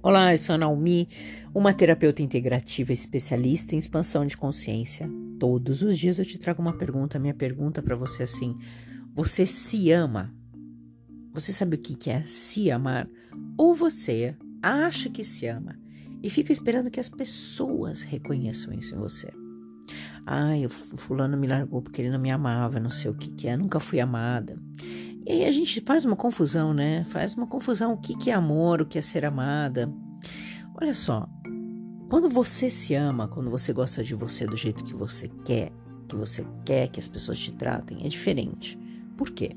Olá, eu sou a Naomi, uma terapeuta integrativa especialista em expansão de consciência. Todos os dias eu te trago uma pergunta. Minha pergunta para você é assim: você se ama? Você sabe o que é se amar? Ou você acha que se ama e fica esperando que as pessoas reconheçam isso em você? Ai, o fulano me largou porque ele não me amava, não sei o que, que é, nunca fui amada. E aí a gente faz uma confusão, né? Faz uma confusão o que, que é amor, o que é ser amada. Olha só, quando você se ama, quando você gosta de você do jeito que você quer, que você quer que as pessoas te tratem, é diferente. Por quê?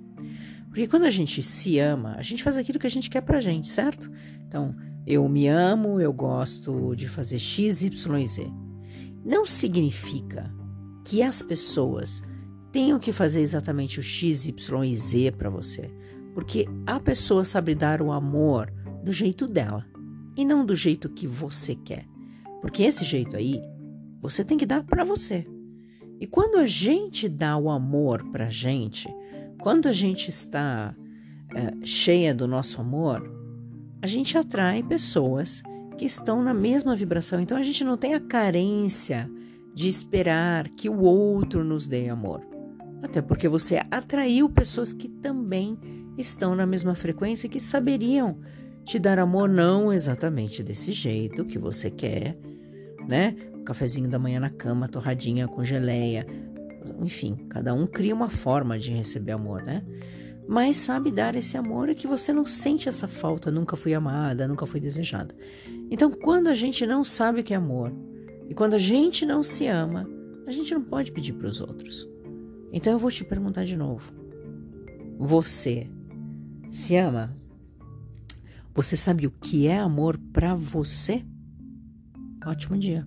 Porque quando a gente se ama, a gente faz aquilo que a gente quer pra gente, certo? Então, eu me amo, eu gosto de fazer X, Y e Z. Não significa que as pessoas tenham que fazer exatamente o X, Y e Z para você, porque a pessoa sabe dar o amor do jeito dela e não do jeito que você quer. Porque esse jeito aí você tem que dar para você. E quando a gente dá o amor para gente, quando a gente está é, cheia do nosso amor, a gente atrai pessoas que estão na mesma vibração. Então a gente não tem a carência de esperar que o outro nos dê amor. Até porque você atraiu pessoas que também estão na mesma frequência e que saberiam te dar amor não exatamente desse jeito que você quer, né? Um cafezinho da manhã na cama, torradinha com geleia. Enfim, cada um cria uma forma de receber amor, né? Mas sabe dar esse amor e que você não sente essa falta, nunca fui amada, nunca fui desejada. Então, quando a gente não sabe o que é amor e quando a gente não se ama, a gente não pode pedir para os outros. Então eu vou te perguntar de novo. Você se ama? Você sabe o que é amor para você? Ótimo dia.